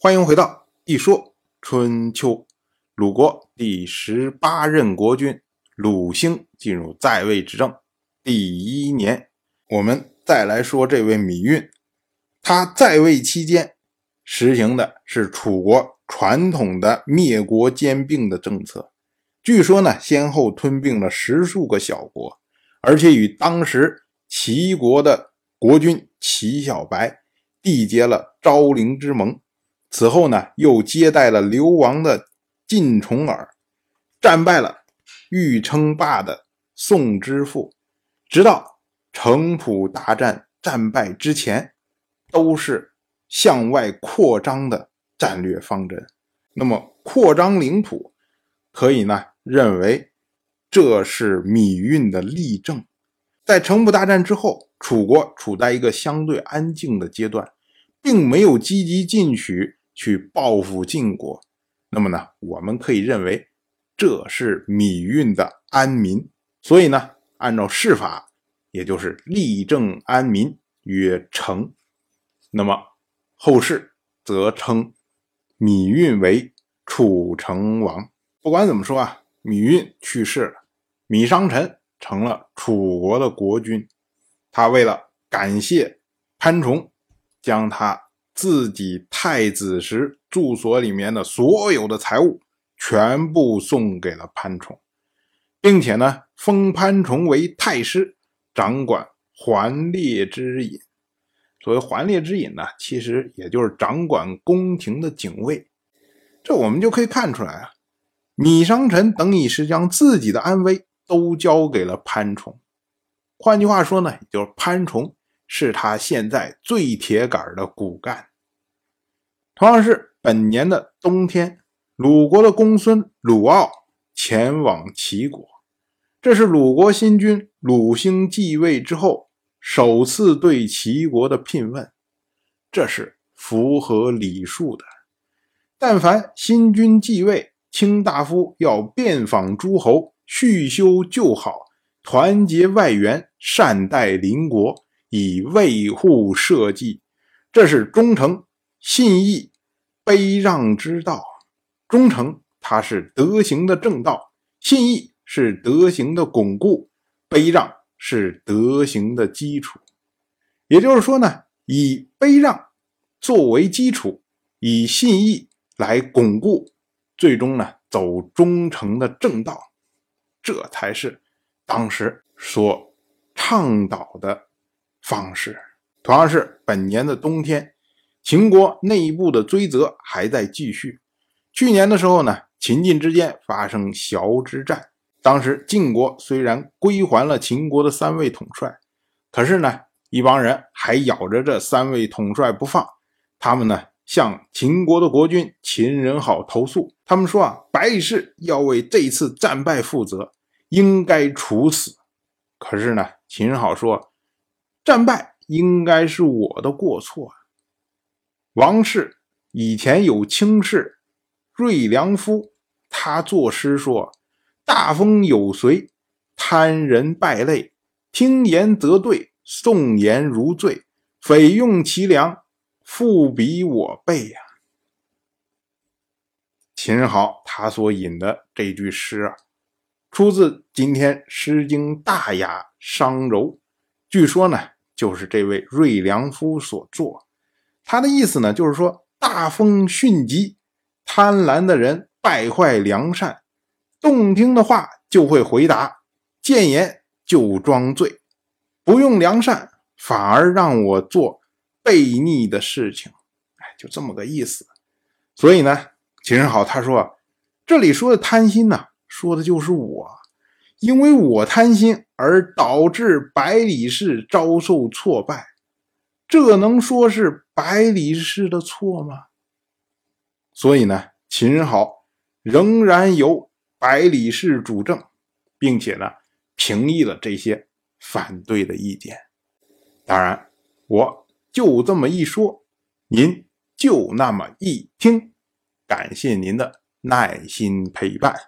欢迎回到《一说春秋》。鲁国第十八任国君鲁兴进入在位执政第一年，我们再来说这位芈运。他在位期间实行的是楚国传统的灭国兼并的政策。据说呢，先后吞并了十数个小国，而且与当时齐国的国君齐小白缔结了昭陵之盟。此后呢，又接待了流亡的晋重耳，战败了欲称霸的宋之父，直到城濮大战战败之前，都是向外扩张的战略方针。那么，扩张领土，可以呢认为这是芈运的例证。在城濮大战之后，楚国处在一个相对安静的阶段，并没有积极进取。去报复晋国，那么呢，我们可以认为这是芈运的安民，所以呢，按照世法，也就是立政安民曰成。那么后世则称芈运为楚成王。不管怎么说啊，芈运去世了，芈商臣成了楚国的国君。他为了感谢潘崇，将他。自己太子时住所里面的所有的财物，全部送给了潘崇，并且呢，封潘崇为太师，掌管环列之尹。所谓环列之尹呢，其实也就是掌管宫廷的警卫。这我们就可以看出来啊，芈商臣等于是将自己的安危都交给了潘崇。换句话说呢，就是潘崇是他现在最铁杆的骨干。同样是本年的冬天，鲁国的公孙鲁傲前往齐国，这是鲁国新君鲁兴继位之后首次对齐国的聘问，这是符合礼数的。但凡新君继位，卿大夫要遍访诸侯，叙修旧好，团结外援，善待邻国，以维护社稷，这是忠诚信义。卑让之道，忠诚它是德行的正道，信义是德行的巩固，卑让是德行的基础。也就是说呢，以卑让作为基础，以信义来巩固，最终呢走忠诚的正道，这才是当时所倡导的方式。同样是本年的冬天。秦国内部的追责还在继续。去年的时候呢，秦晋之间发生崤之战，当时晋国虽然归还了秦国的三位统帅，可是呢，一帮人还咬着这三位统帅不放。他们呢，向秦国的国君秦仁好投诉，他们说啊，百里氏要为这次战败负责，应该处死。可是呢，秦仁好说，战败应该是我的过错啊。王氏以前有卿士瑞良夫，他作诗说：“大风有随，贪人败类，听言则对，颂言如醉，匪用其良，复比我辈呀。”秦豪他所引的这句诗啊，出自今天《诗经·大雅·商柔》，据说呢，就是这位瑞良夫所作。他的意思呢，就是说大风迅疾，贪婪的人败坏良善，动听的话就会回答，谏言就装醉，不用良善，反而让我做悖逆的事情。哎，就这么个意思。所以呢，秦人好他说，这里说的贪心呢，说的就是我，因为我贪心而导致百里氏遭受挫败。这能说是百里氏的错吗？所以呢，秦好仍然由百里氏主政，并且呢，平抑了这些反对的意见。当然，我就这么一说，您就那么一听。感谢您的耐心陪伴。